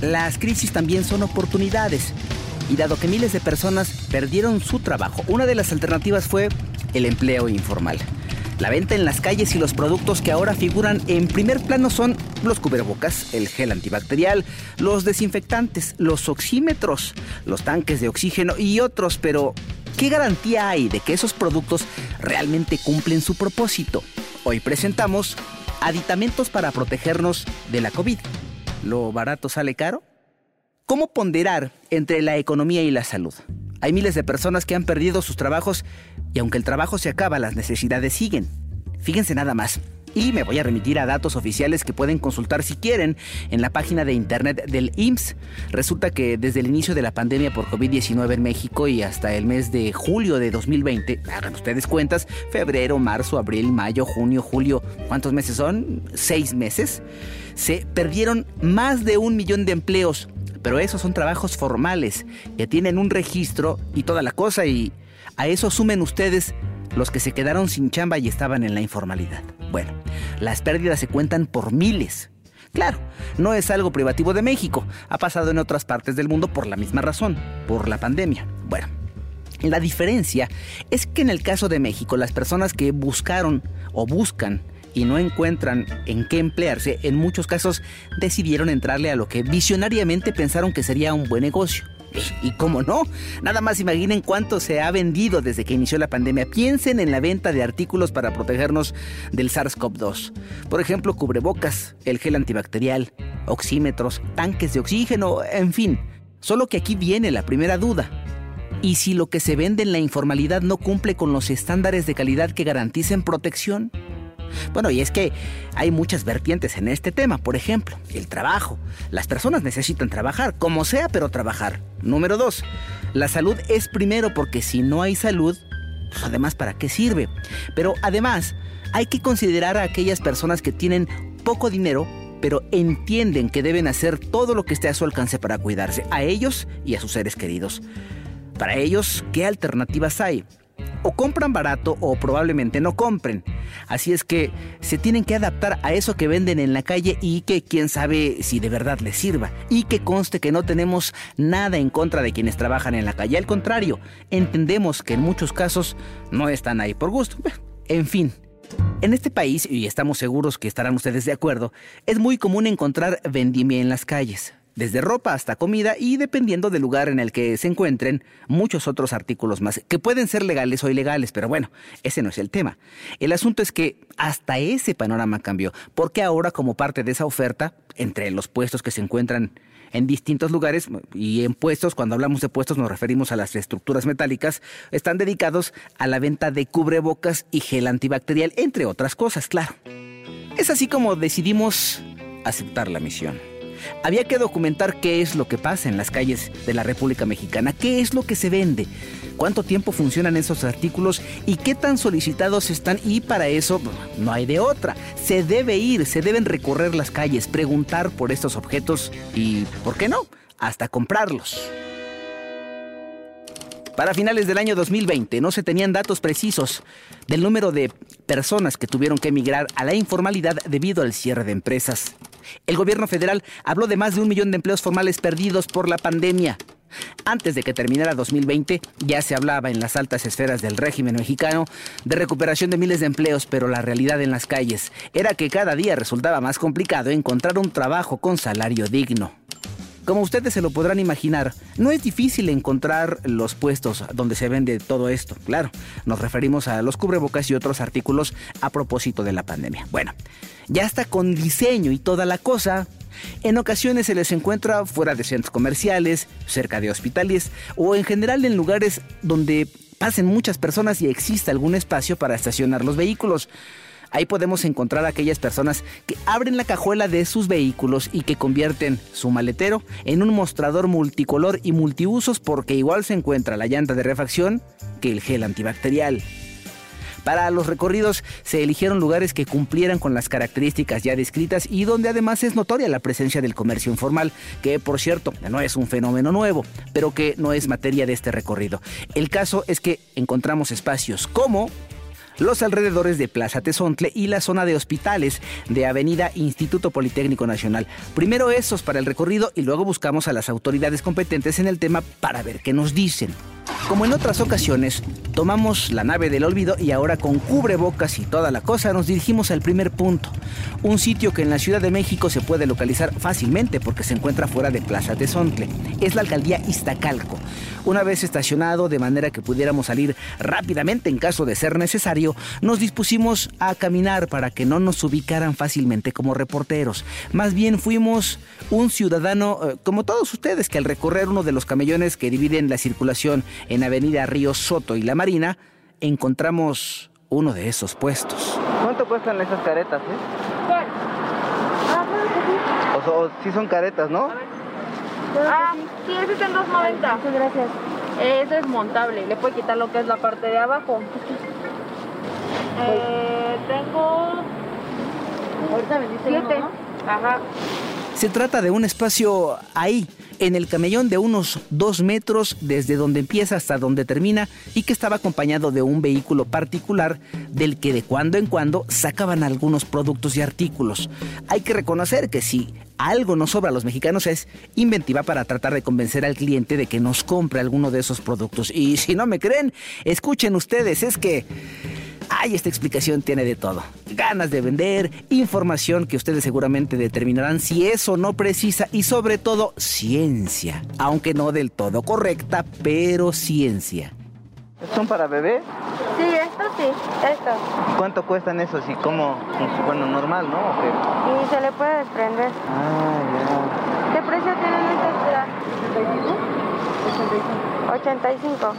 las crisis también son oportunidades. Y dado que miles de personas perdieron su trabajo, una de las alternativas fue el empleo informal. La venta en las calles y los productos que ahora figuran en primer plano son los cubrebocas, el gel antibacterial, los desinfectantes, los oxímetros, los tanques de oxígeno y otros, pero ¿qué garantía hay de que esos productos realmente cumplen su propósito? Hoy presentamos aditamentos para protegernos de la COVID. ¿Lo barato sale caro? ¿Cómo ponderar entre la economía y la salud? Hay miles de personas que han perdido sus trabajos y aunque el trabajo se acaba, las necesidades siguen. Fíjense nada más. Y me voy a remitir a datos oficiales que pueden consultar si quieren en la página de internet del IMSS. Resulta que desde el inicio de la pandemia por COVID-19 en México y hasta el mes de julio de 2020, hagan ustedes cuentas, febrero, marzo, abril, mayo, junio, julio, ¿cuántos meses son? Seis meses. Se perdieron más de un millón de empleos pero esos son trabajos formales que tienen un registro y toda la cosa y a eso sumen ustedes los que se quedaron sin chamba y estaban en la informalidad. Bueno, las pérdidas se cuentan por miles. Claro, no es algo privativo de México, ha pasado en otras partes del mundo por la misma razón, por la pandemia. Bueno, la diferencia es que en el caso de México las personas que buscaron o buscan y no encuentran en qué emplearse, en muchos casos decidieron entrarle a lo que visionariamente pensaron que sería un buen negocio. Y cómo no, nada más imaginen cuánto se ha vendido desde que inició la pandemia. Piensen en la venta de artículos para protegernos del SARS-CoV-2. Por ejemplo, cubrebocas, el gel antibacterial, oxímetros, tanques de oxígeno, en fin. Solo que aquí viene la primera duda. ¿Y si lo que se vende en la informalidad no cumple con los estándares de calidad que garanticen protección? Bueno, y es que hay muchas vertientes en este tema. Por ejemplo, el trabajo. Las personas necesitan trabajar, como sea, pero trabajar. Número dos, la salud es primero porque si no hay salud, pues además, ¿para qué sirve? Pero además, hay que considerar a aquellas personas que tienen poco dinero pero entienden que deben hacer todo lo que esté a su alcance para cuidarse, a ellos y a sus seres queridos. Para ellos, ¿qué alternativas hay? O compran barato o probablemente no compren. Así es que se tienen que adaptar a eso que venden en la calle y que quién sabe si de verdad les sirva. Y que conste que no tenemos nada en contra de quienes trabajan en la calle. Al contrario, entendemos que en muchos casos no están ahí por gusto. En fin. En este país, y estamos seguros que estarán ustedes de acuerdo, es muy común encontrar vendimia en las calles desde ropa hasta comida y dependiendo del lugar en el que se encuentren, muchos otros artículos más, que pueden ser legales o ilegales, pero bueno, ese no es el tema. El asunto es que hasta ese panorama cambió, porque ahora como parte de esa oferta, entre los puestos que se encuentran en distintos lugares, y en puestos, cuando hablamos de puestos nos referimos a las estructuras metálicas, están dedicados a la venta de cubrebocas y gel antibacterial, entre otras cosas, claro. Es así como decidimos aceptar la misión. Había que documentar qué es lo que pasa en las calles de la República Mexicana, qué es lo que se vende, cuánto tiempo funcionan esos artículos y qué tan solicitados están y para eso no hay de otra. Se debe ir, se deben recorrer las calles, preguntar por estos objetos y, ¿por qué no? Hasta comprarlos. Para finales del año 2020 no se tenían datos precisos del número de personas que tuvieron que emigrar a la informalidad debido al cierre de empresas. El gobierno federal habló de más de un millón de empleos formales perdidos por la pandemia. Antes de que terminara 2020, ya se hablaba en las altas esferas del régimen mexicano de recuperación de miles de empleos, pero la realidad en las calles era que cada día resultaba más complicado encontrar un trabajo con salario digno. Como ustedes se lo podrán imaginar, no es difícil encontrar los puestos donde se vende todo esto. Claro, nos referimos a los cubrebocas y otros artículos a propósito de la pandemia. Bueno, ya está con diseño y toda la cosa. En ocasiones se les encuentra fuera de centros comerciales, cerca de hospitales o en general en lugares donde pasen muchas personas y exista algún espacio para estacionar los vehículos. Ahí podemos encontrar a aquellas personas que abren la cajuela de sus vehículos y que convierten su maletero en un mostrador multicolor y multiusos porque igual se encuentra la llanta de refacción que el gel antibacterial. Para los recorridos se eligieron lugares que cumplieran con las características ya descritas y donde además es notoria la presencia del comercio informal, que por cierto no es un fenómeno nuevo, pero que no es materia de este recorrido. El caso es que encontramos espacios como los alrededores de Plaza Tezontle y la zona de hospitales de Avenida Instituto Politécnico Nacional. Primero esos para el recorrido y luego buscamos a las autoridades competentes en el tema para ver qué nos dicen. Como en otras ocasiones, tomamos la nave del olvido y ahora con cubrebocas y toda la cosa nos dirigimos al primer punto, un sitio que en la Ciudad de México se puede localizar fácilmente porque se encuentra fuera de Plaza de Sontle. Es la alcaldía Iztacalco. Una vez estacionado de manera que pudiéramos salir rápidamente en caso de ser necesario, nos dispusimos a caminar para que no nos ubicaran fácilmente como reporteros. Más bien fuimos un ciudadano eh, como todos ustedes que al recorrer uno de los camellones que dividen la circulación en Avenida Río Soto y La Marina, encontramos uno de esos puestos. ¿Cuánto cuestan esas caretas, eh? ¿Cuál? Ah, o, sí son caretas, ¿no? Ah, sí, ese está en 2.90. Muchas gracias. Eso es montable, le puede quitar lo que es la parte de abajo. Eh, tengo... Ahorita me dice Siete. Ajá. Se trata de un espacio ahí, en el camellón de unos dos metros desde donde empieza hasta donde termina y que estaba acompañado de un vehículo particular del que de cuando en cuando sacaban algunos productos y artículos. Hay que reconocer que si algo nos sobra a los mexicanos es inventiva para tratar de convencer al cliente de que nos compre alguno de esos productos. Y si no me creen, escuchen ustedes, es que... Ay, esta explicación tiene de todo. Ganas de vender, información que ustedes seguramente determinarán si es o no precisa y sobre todo ciencia. Aunque no del todo correcta, pero ciencia. ¿Son para bebé? Sí, esto sí, esto. ¿Cuánto cuestan esos y cómo? Bueno, normal, ¿no? Y se le puede desprender. Ah, ya. ¿Qué precio tienen estos? 85. 85.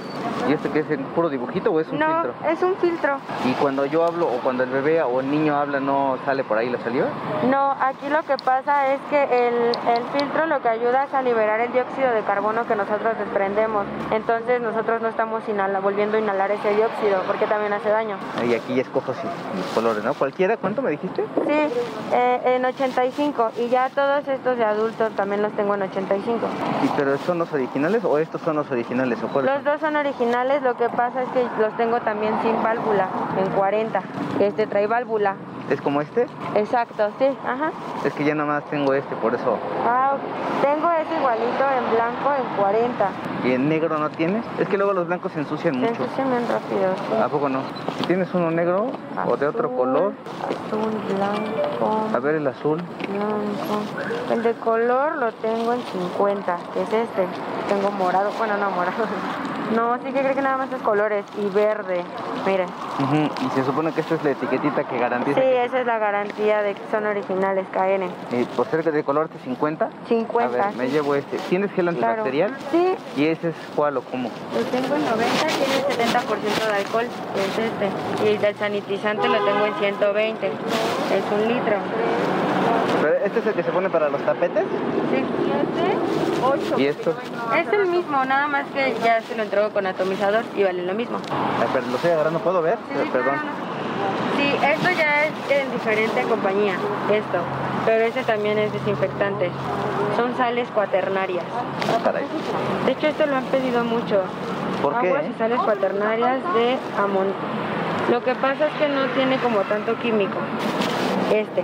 ¿Y este qué es el puro dibujito o es un filtro? No, es un filtro. ¿Y cuando yo hablo o cuando el bebé o el niño habla no sale por ahí la saliva? No, aquí lo que pasa es que el, filtro lo que ayuda es a liberar el dióxido de carbono que nosotros desprendemos. Entonces nosotros no estamos volviendo a inhalar ese dióxido porque también hace daño. Y aquí ya escojo así, los colores, ¿no? ¿Cualquiera? ¿Cuánto me dijiste? Sí, eh, en 85 y ya todos estos de adultos también los tengo en 85. ¿Y pero son los originales o estos son los originales? ¿O los dos son originales lo que pasa es que los tengo también sin válvula, en 40. Este trae válvula. ¿Es como este? Exacto, sí, ajá. Es que ya nada más tengo este, por eso. Ah, tengo igualito en blanco en 40. ¿Y en negro no tienes? Es que luego los blancos se ensucian mucho. Se ensucian bien rápido, sí. ¿A poco no? ¿Tienes uno negro o de otro color? Azul, blanco. A ver el azul. Blanco. El de color lo tengo en 50, que es este. Tengo morado, bueno, no morado. No, sí que creo que nada más es colores y verde. Miren. Y se supone que esta es la etiquetita que garantiza. Sí, esa es la garantía de que son originales KN. ¿Y por ser de color este 50? 50. A ver, me llevo este. ¿Tienes gel antibacterial? Sí. ¿Y ese es cuál o cómo? Lo tengo en 90, tiene 70% de alcohol, es este. Y el del sanitizante lo tengo en 120. Es un litro. ¿Este es el que se pone para los tapetes? Sí, este, 8. ¿Y esto? Es el mismo, nada más que ya se lo entrego con atomizador y vale lo mismo. pero lo estoy agarrando, ¿puedo ver? Sí, Perdón. Sí, esto ya es en diferente compañía, esto. Pero ese también es desinfectante. Son sales cuaternarias. De hecho, esto lo han pedido mucho. ¿Por qué? Aguas y sales cuaternarias de amon. Lo que pasa es que no tiene como tanto químico. Este.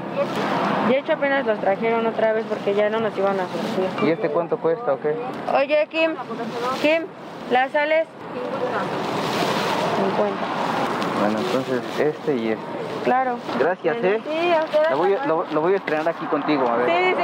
De hecho apenas los trajeron otra vez porque ya no nos iban a surtir. ¿Y este cuánto cuesta o qué? Oye, Kim, Kim, las sales 50. Bueno, entonces este y este. Claro. Gracias, ¿eh? Sí, lo voy, lo, lo voy a estrenar aquí contigo, a ver.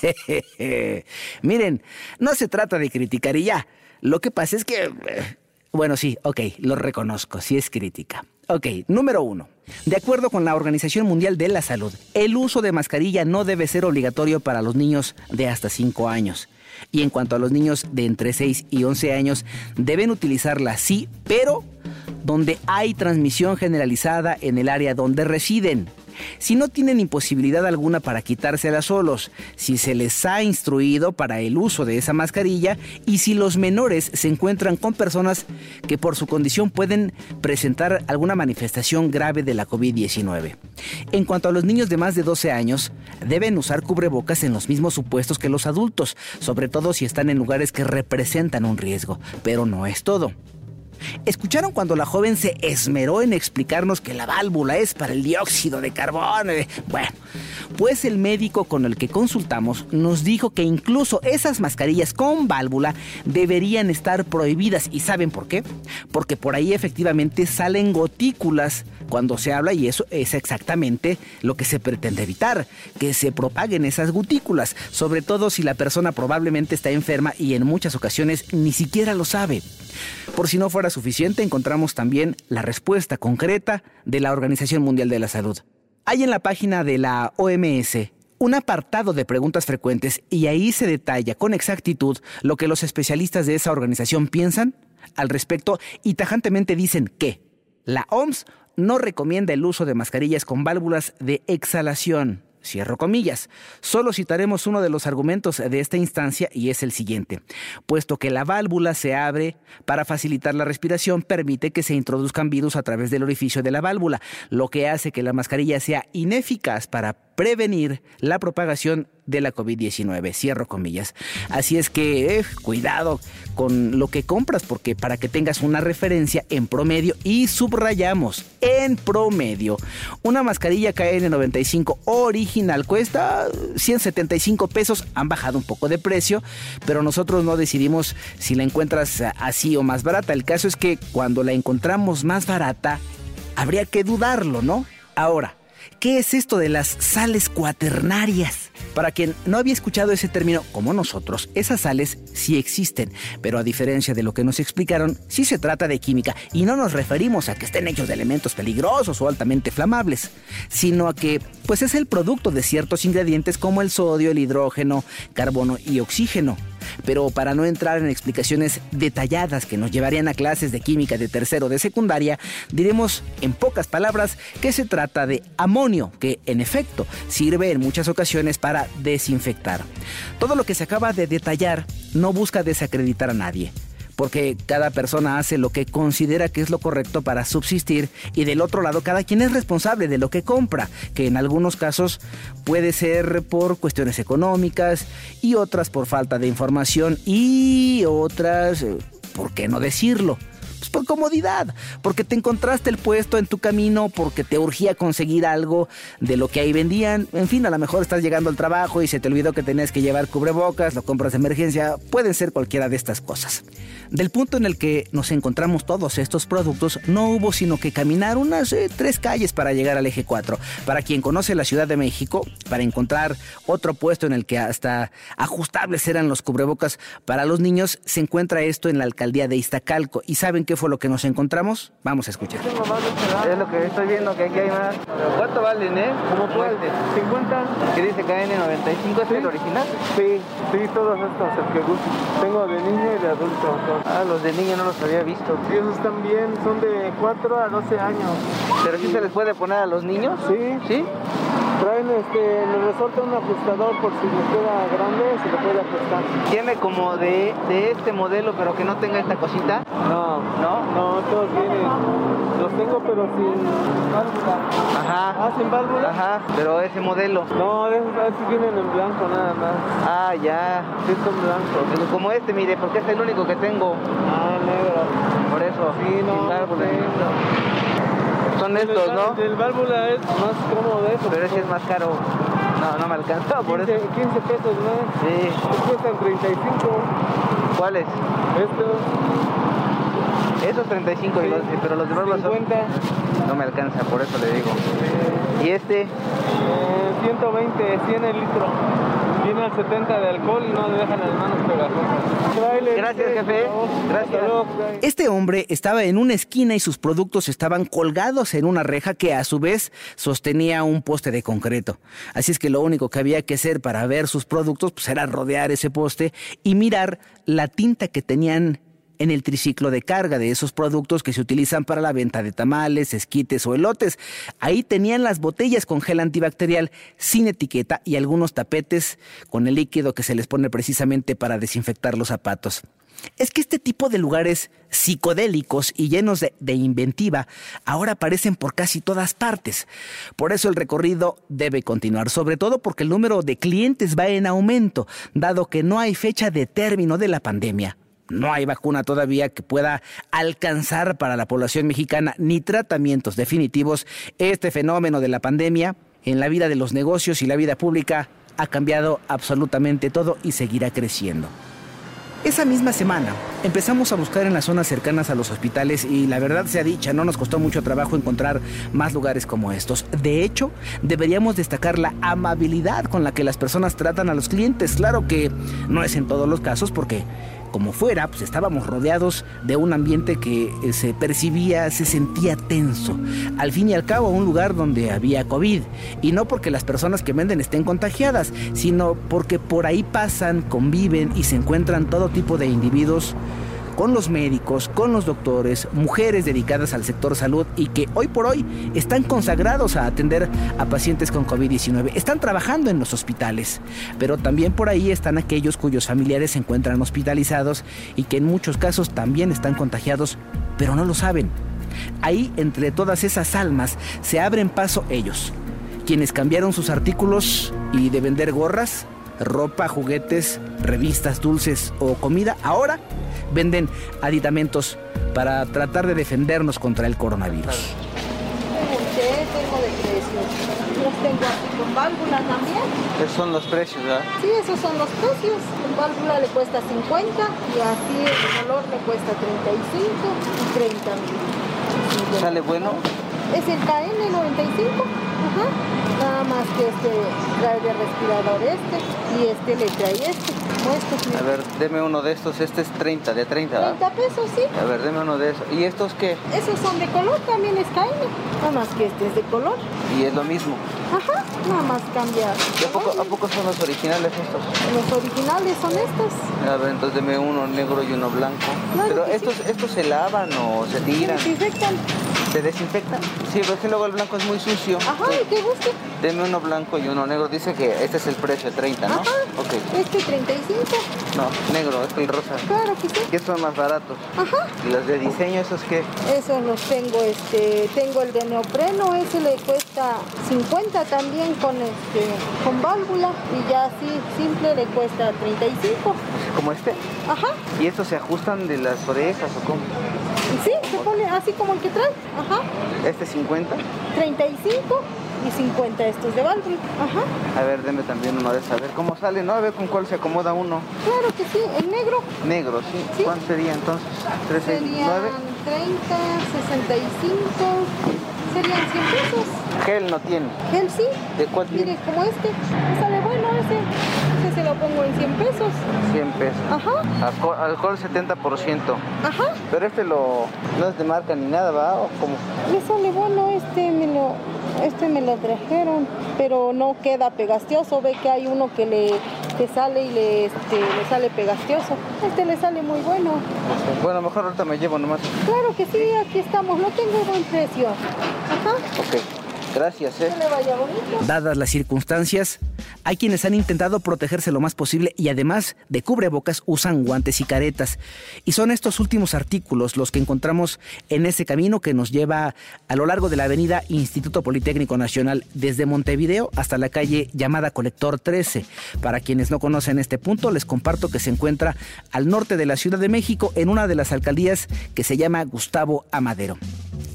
Sí, sí, sí. Miren, no se trata de criticar y ya. Lo que pasa es que... Eh, bueno, sí, ok, lo reconozco, sí es crítica. Ok, número uno. De acuerdo con la Organización Mundial de la Salud, el uso de mascarilla no debe ser obligatorio para los niños de hasta 5 años. Y en cuanto a los niños de entre 6 y 11 años, deben utilizarla sí, pero donde hay transmisión generalizada en el área donde residen si no tienen imposibilidad alguna para quitársela solos, si se les ha instruido para el uso de esa mascarilla y si los menores se encuentran con personas que por su condición pueden presentar alguna manifestación grave de la COVID-19. En cuanto a los niños de más de 12 años, deben usar cubrebocas en los mismos supuestos que los adultos, sobre todo si están en lugares que representan un riesgo, pero no es todo. ¿Escucharon cuando la joven se esmeró en explicarnos que la válvula es para el dióxido de carbono? Bueno, pues el médico con el que consultamos nos dijo que incluso esas mascarillas con válvula deberían estar prohibidas. ¿Y saben por qué? Porque por ahí efectivamente salen gotículas cuando se habla y eso es exactamente lo que se pretende evitar, que se propaguen esas gotículas, sobre todo si la persona probablemente está enferma y en muchas ocasiones ni siquiera lo sabe. Por si no fuera suficiente, encontramos también la respuesta concreta de la Organización Mundial de la Salud. Hay en la página de la OMS un apartado de preguntas frecuentes y ahí se detalla con exactitud lo que los especialistas de esa organización piensan al respecto y tajantemente dicen que la OMS no recomienda el uso de mascarillas con válvulas de exhalación. Cierro comillas. Solo citaremos uno de los argumentos de esta instancia y es el siguiente. Puesto que la válvula se abre para facilitar la respiración, permite que se introduzcan virus a través del orificio de la válvula, lo que hace que la mascarilla sea ineficaz para prevenir la propagación de la COVID-19. Cierro comillas. Así es que eh, cuidado con lo que compras porque para que tengas una referencia en promedio y subrayamos en promedio. Una mascarilla KN95 original cuesta 175 pesos. Han bajado un poco de precio, pero nosotros no decidimos si la encuentras así o más barata. El caso es que cuando la encontramos más barata, habría que dudarlo, ¿no? Ahora, ¿Qué es esto de las sales cuaternarias? Para quien no había escuchado ese término como nosotros, esas sales sí existen, pero a diferencia de lo que nos explicaron, sí se trata de química y no nos referimos a que estén hechos de elementos peligrosos o altamente flamables, sino a que pues es el producto de ciertos ingredientes como el sodio, el hidrógeno, carbono y oxígeno pero para no entrar en explicaciones detalladas que nos llevarían a clases de química de tercero de secundaria, diremos en pocas palabras que se trata de amonio, que en efecto sirve en muchas ocasiones para desinfectar. Todo lo que se acaba de detallar no busca desacreditar a nadie porque cada persona hace lo que considera que es lo correcto para subsistir y del otro lado cada quien es responsable de lo que compra, que en algunos casos puede ser por cuestiones económicas y otras por falta de información y otras, eh, ¿por qué no decirlo? Pues por comodidad, porque te encontraste el puesto en tu camino, porque te urgía conseguir algo de lo que ahí vendían. En fin, a lo mejor estás llegando al trabajo y se te olvidó que tenías que llevar cubrebocas, lo compras de emergencia, pueden ser cualquiera de estas cosas. Del punto en el que nos encontramos todos estos productos, no hubo sino que caminar unas eh, tres calles para llegar al eje 4. Para quien conoce la Ciudad de México, para encontrar otro puesto en el que hasta ajustables eran los cubrebocas para los niños, se encuentra esto en la alcaldía de Iztacalco. ¿Y saben qué fue lo que nos encontramos? Vamos a escuchar. Es lo que estoy viendo que aquí hay más. ¿Cuánto valen, eh? ¿Cómo cuál? 50. ¿Qué dice KN95? ¿Es el original? Sí, sí, todos estos, el que gusta. Tengo de niño y de adulto. Ah, los de niño no los había visto. Sí, esos también son de 4 a 12 años. ¿Pero sí se les puede poner a los niños? Sí. ¿Sí? Traen, este, le resorta un ajustador por si les queda grande, se le puede ajustar. ¿Tiene como de, de este modelo, pero que no tenga esta cosita? No. ¿No? No, todos vienen. Los tengo, pero sin válvula. Ajá. Ah, sin válvula. Ajá, pero ese modelo. No, esos vienen en blanco nada más. Ah, ya. Sí, son blancos. Pero como este, mire, porque es el único que tengo. Ah, negro. Por eso. Sí, no, sin válvula. sí. Son estos, ¿no? El válvula es más cómodo de eso. Pero ese es más caro. No, no me alcanza, por 15, eso. 15 pesos más. Sí. Cuestan 35. ¿Cuáles? Estos. Esos 35, y los- pero los de válvula son... 50. No me alcanza, por eso le digo. ¿Y este? Eh, 120, 100 el litro. Tiene al 70 de alcohol y no le dejan las manos pegajosas. Gracias, jefe. Gracias. Hasta luego. Este hombre estaba en una esquina y sus productos estaban colgados en una reja que a su vez sostenía un poste de concreto. Así es que lo único que había que hacer para ver sus productos pues, era rodear ese poste y mirar la tinta que tenían en el triciclo de carga de esos productos que se utilizan para la venta de tamales, esquites o elotes. Ahí tenían las botellas con gel antibacterial sin etiqueta y algunos tapetes con el líquido que se les pone precisamente para desinfectar los zapatos. Es que este tipo de lugares psicodélicos y llenos de, de, inventiva ahora aparecen por casi todas partes. Por eso el recorrido debe continuar, sobre todo porque el número de clientes va en aumento, dado que no hay fecha de término de la pandemia. No hay vacuna todavía que pueda alcanzar para la población mexicana ni tratamientos definitivos, este fenómeno de la pandemia en la vida de los negocios y la vida pública ha cambiado absolutamente todo y seguirá creciendo. Esa misma semana empezamos a buscar en las zonas cercanas a los hospitales y la verdad sea dicha, no nos costó mucho trabajo encontrar más lugares como estos. De hecho, deberíamos destacar la amabilidad con la que las personas tratan a los clientes. Claro que no es en todos los casos porque como fuera, pues estábamos rodeados de un ambiente que eh, se percibía, se sentía tenso. Al fin y al cabo, un lugar donde había COVID. Y no porque las personas que venden estén contagiadas, sino porque por ahí pasan, conviven y se encuentran todo tipo de individuos con los médicos, con los doctores, mujeres dedicadas al sector salud y que hoy por hoy están consagrados a atender a pacientes con COVID-19. Están trabajando en los hospitales, pero también por ahí están aquellos cuyos familiares se encuentran hospitalizados y que en muchos casos también están contagiados, pero no lo saben. Ahí, entre todas esas almas, se abren paso ellos, quienes cambiaron sus artículos y de vender gorras, ropa, juguetes, revistas, dulces o comida, ahora venden aditamentos para tratar de defendernos contra el coronavirus. Tengo de precios. Los tengo aquí con válvula también. Esos son los precios, ¿verdad? Sí, esos son los precios. Con válvula le cuesta 50 y así el color le cuesta 35 y 30 mil. ¿Sale bueno? Es el KN95. Ajá. Nada más que este trae de respirador este y este le trae este. A ver, deme uno de estos. Este es 30, de 30, ¿verdad? 30 pesos, sí. A ver, deme uno de esos. ¿Y estos qué? Esos son de color, también es KN. Nada más que este es de color. ¿Y es lo mismo? Ajá, nada más cambia. ¿Y a poco, a poco son los originales estos? Los originales son estos. A ver, entonces deme uno negro y uno blanco. Pero estos, estos se lavan o se tiran. Se desinfectan. ¿Se desinfectan? Sí, porque luego el blanco es muy sucio. Ajá, ¿y qué guste? Deme uno blanco y uno negro. Dice que este es el precio, 30, ¿no? Ajá. Ok. Este 35. No, negro, este es el rosa. Claro que sí. ¿Qué son más baratos? Ajá. ¿Y los de diseño esos qué? Esos los tengo, este, tengo el de neopreno, ese le cuesta 50 también con este, con válvula y ya así simple le cuesta 35. ¿Como este? Ajá. ¿Y estos se ajustan de las orejas o cómo? Sí, se pone así como el que trae. Ajá. ¿Este 50? 35 y 50 estos de válvula. Ajá. A ver, deme también uno de esos. A ver cómo sale, ¿no? A ver con cuál se acomoda uno. Claro que sí, el negro. Negro, sí. ¿Sí? ¿Cuánto sería entonces? ¿3, Serían 9? 30, 65, serían 100 pesos. Gel no tiene. Gel sí. ¿De cuál Mire, como este. Sale ese. Ese se lo pongo en 100 pesos. 100 pesos. Ajá. Alcohol, alcohol 70%. Ajá. Pero este lo, no es de marca ni nada, ¿va? ¿O cómo? Me sale bueno este, me lo, este me lo trajeron, pero no queda pegastioso. Ve que hay uno que le que sale y le, este, le sale pegastioso. Este le sale muy bueno. Bueno, mejor ahorita me llevo nomás. Claro que sí, aquí estamos. Lo tengo buen precio. Ajá. Ok. Gracias, ¿eh? Que le vaya bonito. Dadas las circunstancias, hay quienes han intentado protegerse lo más posible y además de cubrebocas usan guantes y caretas. Y son estos últimos artículos los que encontramos en ese camino que nos lleva a lo largo de la avenida Instituto Politécnico Nacional desde Montevideo hasta la calle llamada Colector 13. Para quienes no conocen este punto, les comparto que se encuentra al norte de la Ciudad de México en una de las alcaldías que se llama Gustavo Amadero.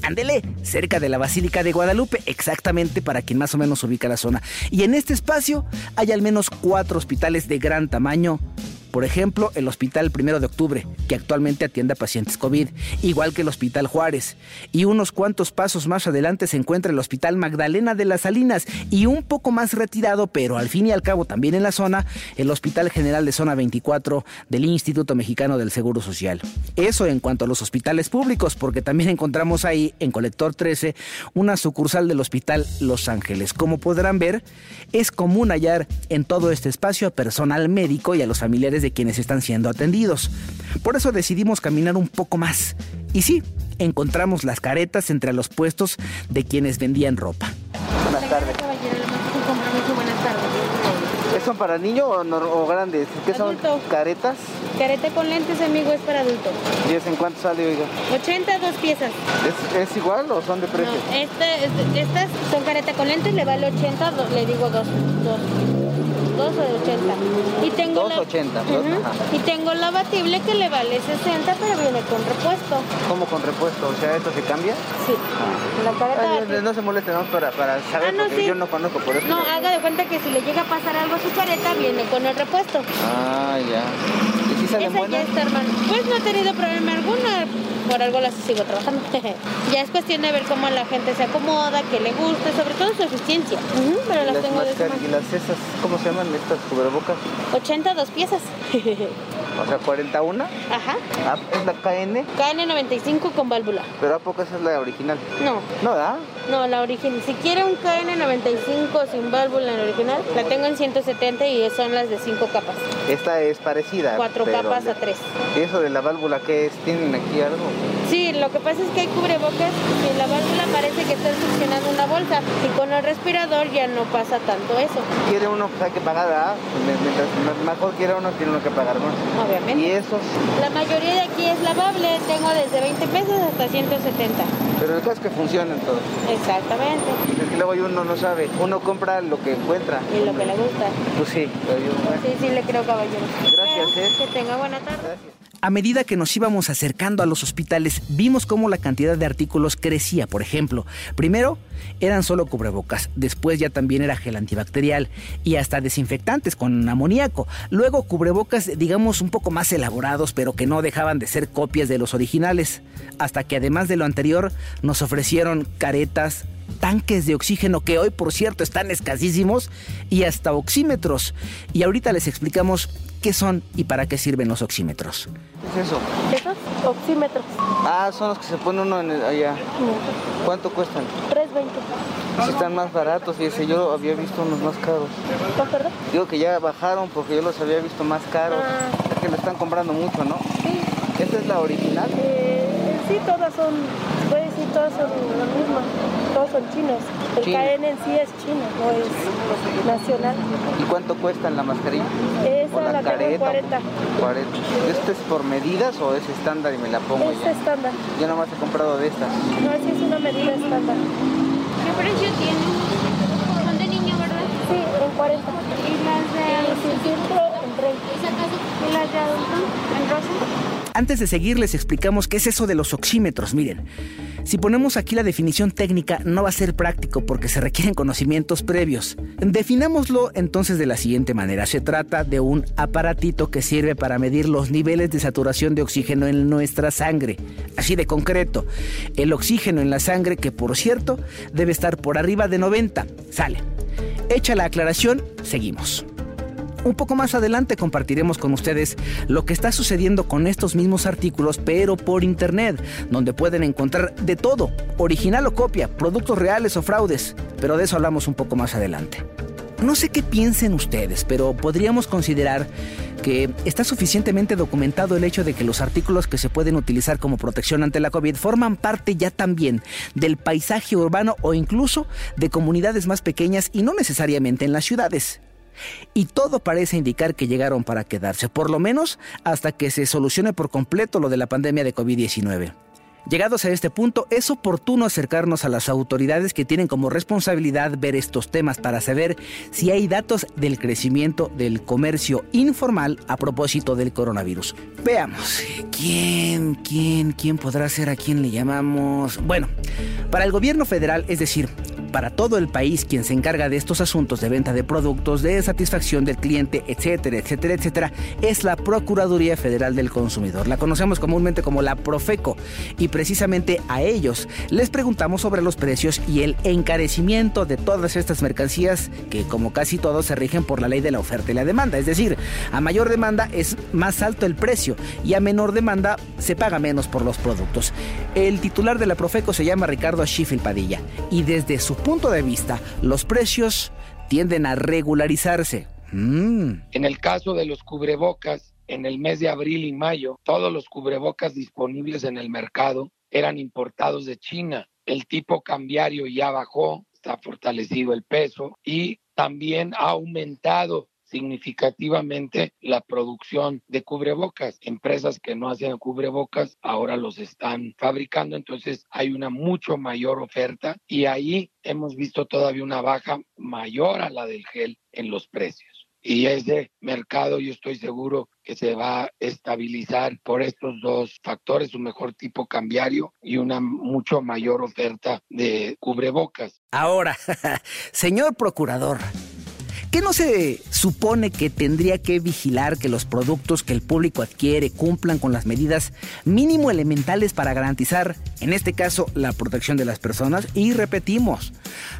Ándele, cerca de la Basílica de Guadalupe, exactamente para quien más o menos ubica la zona. Y en este espacio hay al menos cuatro hospitales de gran tamaño. Por ejemplo, el Hospital Primero de Octubre, que actualmente atiende a pacientes COVID, igual que el Hospital Juárez. Y unos cuantos pasos más adelante se encuentra el Hospital Magdalena de las Salinas y un poco más retirado, pero al fin y al cabo también en la zona, el Hospital General de Zona 24 del Instituto Mexicano del Seguro Social. Eso en cuanto a los hospitales públicos, porque también encontramos ahí, en Colector 13, una sucursal del Hospital Los Ángeles. Como podrán ver, es común hallar en todo este espacio a personal médico y a los familiares de quienes están siendo atendidos. Por eso decidimos caminar un poco más. Y sí, encontramos las caretas entre los puestos de quienes vendían ropa. Buenas tardes. ¿Son para niños o, no- o grandes? ¿Qué son? ¿Caretas? Careta con lentes, amigo, es para adulto. ¿Y es en cuánto sale, oiga? 80, dos piezas. ¿Es, es igual o son de precio? No, este, este- estas son careta con lentes, le vale 80, do- le digo dos, dos, 2 de 80. Y tengo la, 280, Ujú. Y tengo la batible que le vale 60, pero viene con repuesto. ¿Cómo con repuesto? O sea, ¿esto se cambia? Sí. La careta Ay, no, no se moleste, ¿no? Para, para saber, Ah, no, porque sí. yo no conozco por eso. No, haga de cuenta que si le llega a pasar algo a su careta, viene con el repuesto. Ah, ya. ¿Y si salen Esa ya está, hermano. Pues no he tenido problema alguno. Por algo las sigo trabajando. ya es cuestión de ver cómo la gente se acomoda, que le guste, sobre todo su eficiencia. Pero las Las tengo de y las esas, ¿cómo se llaman estas cubrebocas? 80 dos piezas. O sea, 41. Ajá. Ah, es la KN, KN95 con válvula. pero ¿a poco esa es la original? No, No, ¿da? no, la original. Si quiere un KN95 sin válvula en la original, la tengo en 170 y son las de 5 capas. Esta es parecida. Cuatro pero capas le- a 3. ¿Y eso de la válvula qué es? ¿Tienen aquí algo? Sí, lo que pasa es que hay cubrebocas y la válvula parece que está succionando una bolsa y con el respirador ya no pasa tanto eso, Quiere uno, pues hay que pagar. Mientras mejor quiera uno, tiene uno que pagar más. ¿Y obviamente. esos? La mayoría de aquí es lavable, tengo desde 20 pesos hasta 170. Pero el caso es que funcionan todos. Exactamente, Es que luego uno no sabe. Uno compra lo que encuentra. y lo que le gusta. Pues sí, pero yo... bueno, Sí, sí le creo, caballero. Gracias, ¿eh? Que tenga buena tarde. Gracias. A medida que nos íbamos acercando a los hospitales, vimos cómo la cantidad de artículos crecía. Por ejemplo, primero eran solo cubrebocas, después ya también era gel antibacterial y hasta desinfectantes con amoníaco. Luego cubrebocas, digamos, un poco más elaborados, pero que no dejaban de ser copias de los originales. Hasta que además de lo anterior, nos ofrecieron caretas, tanques de oxígeno que hoy, por cierto, están escasísimos y hasta oxímetros. Y ahorita les explicamos qué son y para qué sirven los oxímetros. ¿Qué es eso? Esos oxímetros, Ah, son los que se pone uno en el- allá. ¿Cuánto cuestan? 320. Si están más baratos, fíjese, yo había visto unos más caros. ¿Cuál, perdón? Digo que ya bajaron porque yo los había visto más caros. Ah. Es que lo están comprando mucho, ¿no? Sí, ¿Esta es la original? eh, sí, todas son, puede decir, todas son lo mismo, todos son chinos. El Chino. KN en sí es chino, no es nacional. ¿Y cuánto cuestan la mascarilla? Esa ¿O la, tengo en 40, 40. ¿Esto es por medidas o es estándar y me la pongo es ya? estándar, Yo nomás he comprado de estas. no, sí es una medida estándar. ¿Qué precio tiene? Son de niño, ¿verdad? Sí, en 40. ¿Y las de Y en 30. ¿Y las de adulto? ¿En rosa? Antes de seguir les explicamos qué es eso de los oxímetros. Miren, si ponemos aquí la definición técnica no va a ser práctico porque se requieren conocimientos previos. Definámoslo entonces de la siguiente manera. Se trata de un aparatito que sirve para medir los niveles de saturación de oxígeno en nuestra sangre. Así de concreto, el oxígeno en la sangre que por cierto debe estar por arriba de 90. Sale. Hecha la aclaración, seguimos. Un poco más adelante compartiremos con ustedes lo que está sucediendo con estos mismos artículos, pero por internet, donde pueden encontrar de todo, original o copia, productos reales o fraudes, pero de eso hablamos un poco más adelante. No sé qué piensen ustedes, pero podríamos considerar que está suficientemente documentado el hecho de que los artículos que se pueden utilizar como protección ante la COVID forman parte ya también del paisaje urbano o incluso de comunidades más pequeñas y no necesariamente en las ciudades. Y todo parece indicar que llegaron para quedarse, por lo menos hasta que se solucione por completo lo de la pandemia de COVID-19. Llegados a este punto, es oportuno acercarnos a las autoridades que tienen como responsabilidad ver estos temas para saber si hay datos del crecimiento del comercio informal a propósito del coronavirus. Veamos, ¿quién, quién, quién podrá ser a quién le llamamos? Bueno, para el gobierno federal, es decir, para todo el país quien se encarga de estos asuntos de venta de productos, de satisfacción del cliente, etcétera, etcétera, etcétera, es la Procuraduría Federal del Consumidor. La conocemos comúnmente como la Profeco y precisamente a ellos les preguntamos sobre los precios y el encarecimiento de todas estas mercancías que como casi todos se rigen por la ley de la oferta y la demanda. Es decir, a mayor demanda es más alto el precio y a menor demanda se paga menos por los productos. El titular de la Profeco se llama Ricardo Schiffel Padilla y desde su punto de vista los precios tienden a regularizarse. Mm. En el caso de los cubrebocas, en el mes de abril y mayo, todos los cubrebocas disponibles en el mercado eran importados de China. El tipo cambiario ya bajó, está fortalecido el peso y también ha aumentado significativamente la producción de cubrebocas. Empresas que no hacían cubrebocas ahora los están fabricando, entonces hay una mucho mayor oferta y ahí hemos visto todavía una baja mayor a la del gel en los precios. y ese mercado yo estoy seguro que se va a estabilizar por estos dos factores, un mejor tipo cambiario y una mucho mayor oferta de cubrebocas. Ahora, señor procurador, ¿Qué no se supone que tendría que vigilar que los productos que el público adquiere cumplan con las medidas mínimo elementales para garantizar, en este caso, la protección de las personas? Y repetimos,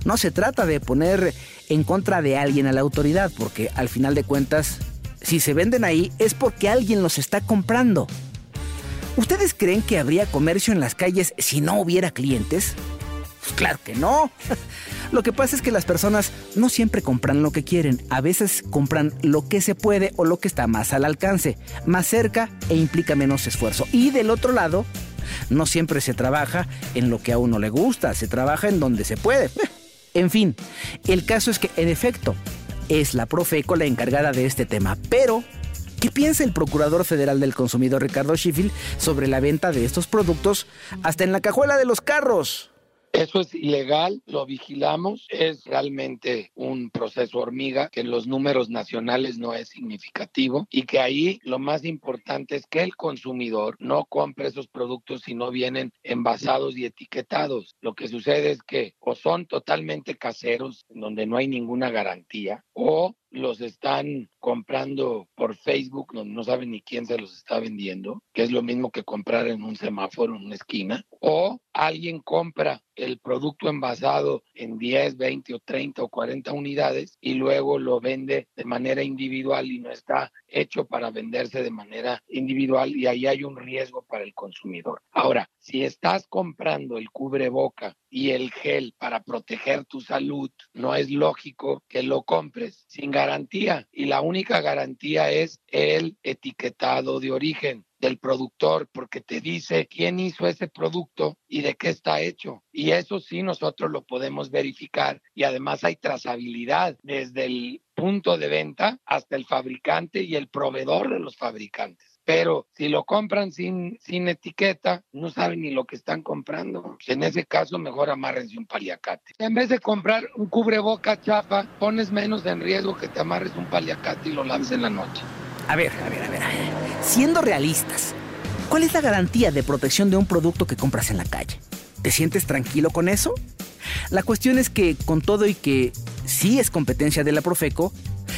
no se trata de poner en contra de alguien a la autoridad, porque al final de cuentas, si se venden ahí es porque alguien los está comprando. ¿Ustedes creen que habría comercio en las calles si no hubiera clientes? Pues claro que no. Lo que pasa es que las personas no siempre compran lo que quieren, a veces compran lo que se puede o lo que está más al alcance, más cerca e implica menos esfuerzo. Y del otro lado, no siempre se trabaja en lo que a uno le gusta, se trabaja en donde se puede. En fin, el caso es que en efecto es la Profeco la encargada de este tema, pero ¿Qué piensa el Procurador Federal del Consumidor Ricardo Schiffel sobre la venta de estos productos hasta en la cajuela de los carros? Eso es ilegal, lo vigilamos, es realmente un proceso hormiga que en los números nacionales no es significativo y que ahí lo más importante es que el consumidor no compre esos productos si no vienen envasados y etiquetados. Lo que sucede es que o son totalmente caseros, donde no hay ninguna garantía, o los están comprando por Facebook, no, no saben ni quién se los está vendiendo, que es lo mismo que comprar en un semáforo en una esquina, o alguien compra el producto envasado en 10, 20 o 30 o 40 unidades y luego lo vende de manera individual y no está hecho para venderse de manera individual y ahí hay un riesgo para el consumidor. Ahora, si estás comprando el cubreboca y el gel para proteger tu salud, no es lógico que lo compres sin garantía y la única garantía es el etiquetado de origen del productor porque te dice quién hizo ese producto y de qué está hecho. Y eso sí nosotros lo podemos verificar y además hay trazabilidad desde el punto de venta hasta el fabricante y el proveedor de los fabricantes. Pero si lo compran sin, sin etiqueta, no saben ni lo que están comprando. En ese caso, mejor amárrense un paliacate. En vez de comprar un cubreboca chapa, pones menos en riesgo que te amarres un paliacate y lo laves en la noche. A ver, a ver, a ver. Siendo realistas, ¿cuál es la garantía de protección de un producto que compras en la calle? ¿Te sientes tranquilo con eso? La cuestión es que con todo y que sí es competencia de la Profeco,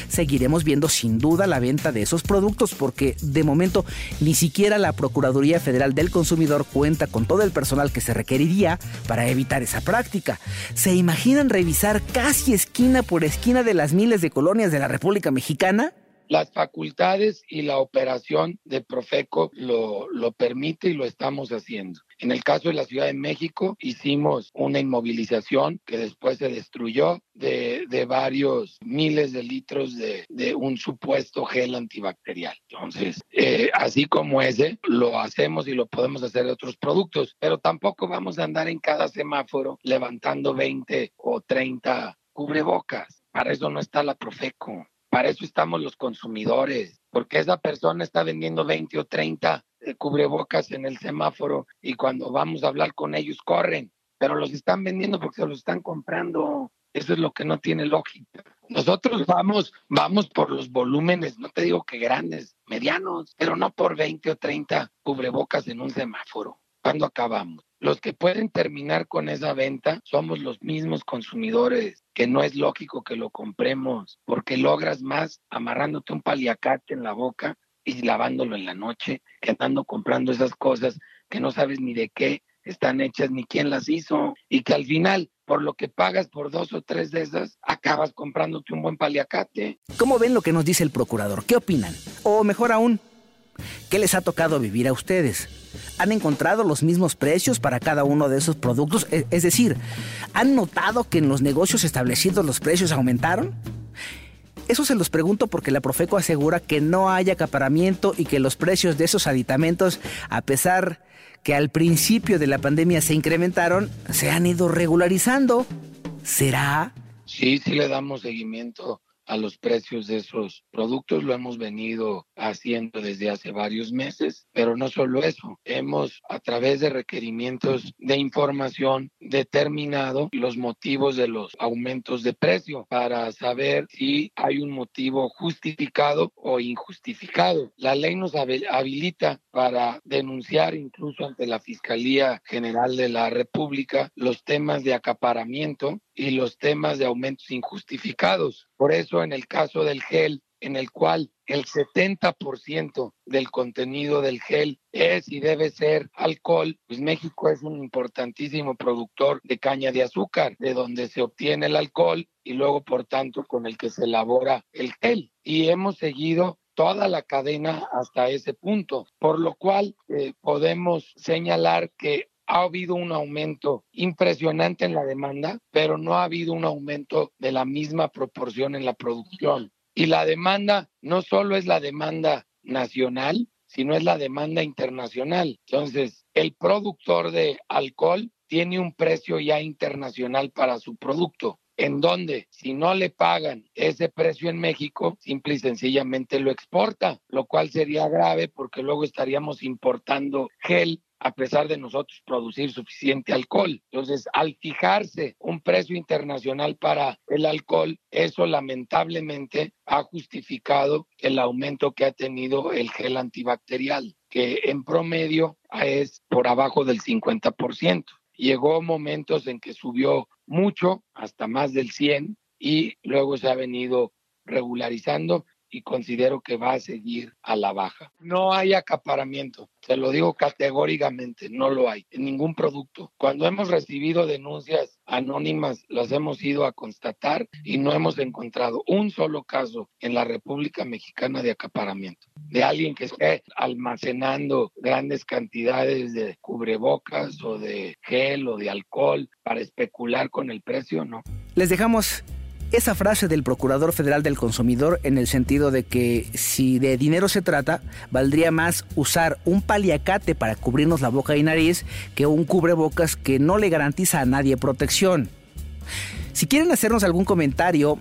seguiremos viendo sin duda la venta de esos productos porque de momento ni siquiera la Procuraduría Federal del Consumidor cuenta con todo el personal que se requeriría para evitar esa práctica. ¿Se imaginan revisar casi esquina por esquina de las miles de colonias de la República Mexicana? Las facultades y la operación de Profeco lo, lo permite y lo estamos haciendo. En el caso de la Ciudad de México, hicimos una inmovilización que después se destruyó de, de varios miles de litros de, de, un supuesto gel antibacterial. Entonces, eh, así como ese, lo hacemos y lo podemos hacer de otros productos, pero tampoco vamos a andar en cada semáforo levantando 20 o 30 cubrebocas. Para eso no está la Profeco. Para eso estamos los consumidores, porque esa persona está vendiendo 20 o 30 eh, cubrebocas en el semáforo y cuando vamos a hablar con ellos corren, pero los están vendiendo porque se los están comprando. Eso es lo que no tiene lógica. Nosotros vamos, vamos por los volúmenes, no te digo que grandes, medianos, pero no por 20 o 30 cubrebocas en un semáforo. ¿Cuándo acabamos? Los que pueden terminar con esa venta somos los mismos consumidores, que no es lógico que lo compremos, porque logras más amarrándote un paliacate en la boca y lavándolo en la noche, que andando comprando esas cosas que no sabes ni de qué están hechas ni quién las hizo y que al final por lo que pagas por dos o tres de esas, acabas comprándote un buen paliacate. ¿Cómo ven lo que nos dice el procurador? ¿Qué opinan? O mejor aún, ¿qué les ha tocado vivir a ustedes? ¿Han encontrado los mismos precios para cada uno de esos productos? E, es decir, ¿han notado que en los negocios establecidos los precios aumentaron? Eso se los pregunto porque la Profeco asegura que no hay acaparamiento y que los precios de esos aditamentos, a pesar que al principio de la pandemia se incrementaron, se han ido regularizando. ¿Será? Sí, sí le damos seguimiento a los precios de esos productos. Lo hemos venido haciendo desde hace varios meses, pero no solo eso, hemos a través de requerimientos de información determinado los motivos de los aumentos de precio para saber si hay un motivo justificado o injustificado. La ley nos habilita para denunciar incluso ante la Fiscalía General de la República los temas de acaparamiento y los temas de aumentos injustificados. Por eso en el caso del gel, en el cual el 70% del contenido del gel es y debe ser alcohol, pues México es un importantísimo productor de caña de azúcar, de donde se obtiene el alcohol y luego, por tanto, con el que se elabora el gel. Y hemos seguido toda la cadena hasta ese punto, por lo cual eh, podemos señalar que ha habido un aumento impresionante en la demanda, pero no ha habido un aumento de la misma proporción en la producción. Y la demanda no solo es la demanda nacional, sino es la demanda internacional. Entonces, el productor de alcohol tiene un precio ya internacional para su producto en donde si no le pagan ese precio en México, simple y sencillamente lo exporta, lo cual sería grave porque luego estaríamos importando gel a pesar de nosotros producir suficiente alcohol. Entonces, al fijarse un precio internacional para el alcohol, eso lamentablemente ha justificado el aumento que ha tenido el gel antibacterial, que en promedio es por abajo del 50%. Llegó momentos en que subió mucho, hasta más del 100, y luego se ha venido regularizando y considero que va a seguir a la baja. No hay acaparamiento, se lo digo categóricamente, no lo hay en ningún producto. Cuando hemos recibido denuncias anónimas, las hemos ido a constatar y no hemos encontrado un solo caso en la República Mexicana de acaparamiento, de alguien que esté almacenando grandes cantidades de cubrebocas o de gel o de alcohol para especular con el precio, no. Les dejamos esa frase del Procurador Federal del Consumidor en el sentido de que si de dinero se trata, valdría más usar un paliacate para cubrirnos la boca y nariz que un cubrebocas que no le garantiza a nadie protección. Si quieren hacernos algún comentario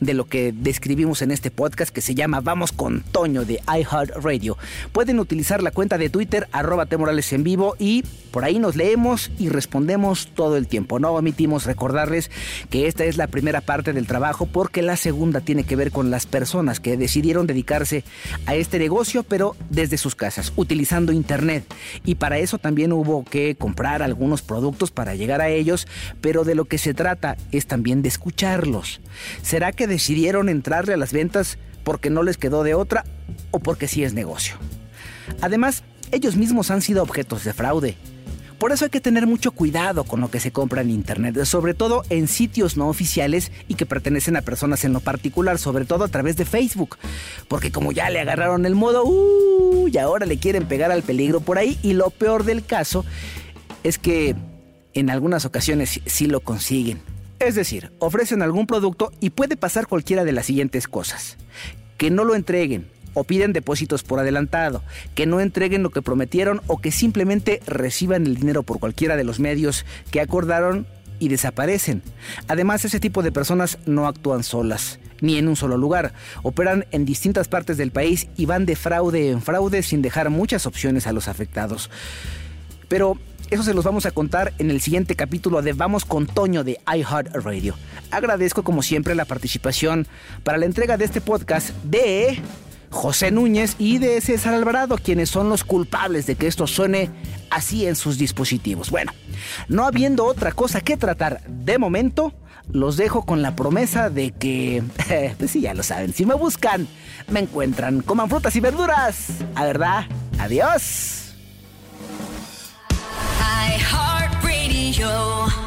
de lo que describimos en este podcast que se llama Vamos con Toño de iHeartRadio. Pueden utilizar la cuenta de Twitter arroba Morales en vivo y por ahí nos leemos y respondemos todo el tiempo. No omitimos recordarles que esta es la primera parte del trabajo porque la segunda tiene que ver con las personas que decidieron dedicarse a este negocio pero desde sus casas, utilizando internet. Y para eso también hubo que comprar algunos productos para llegar a ellos, pero de lo que se trata es también de escucharlos. ¿Será decidieron entrarle a las ventas porque no les quedó de otra o porque sí es negocio. Además, ellos mismos han sido objetos de fraude. Por eso hay que tener mucho cuidado con lo que se compra en Internet, sobre todo en sitios no oficiales y que pertenecen a personas en lo particular, sobre todo a través de Facebook. Porque como ya le agarraron el modo, uh, y ahora le quieren pegar al peligro por ahí, y lo peor del caso es que en algunas ocasiones sí lo consiguen. Es decir, ofrecen algún producto y puede pasar cualquiera de las siguientes cosas. Que no lo entreguen o piden depósitos por adelantado, que no entreguen lo que prometieron o que simplemente reciban el dinero por cualquiera de los medios que acordaron y desaparecen. Además, ese tipo de personas no actúan solas, ni en un solo lugar. Operan en distintas partes del país y van de fraude en fraude sin dejar muchas opciones a los afectados. Pero eso se los vamos a contar en el siguiente capítulo de Vamos con Toño de iHeartRadio. Agradezco como siempre la participación para la entrega de este podcast de José Núñez y de César Alvarado, quienes son los culpables de que esto suene así en sus dispositivos. Bueno, no habiendo otra cosa que tratar de momento, los dejo con la promesa de que, pues sí, ya lo saben, si me buscan, me encuentran. Coman frutas y verduras. A verdad, adiós. iHeartRadio.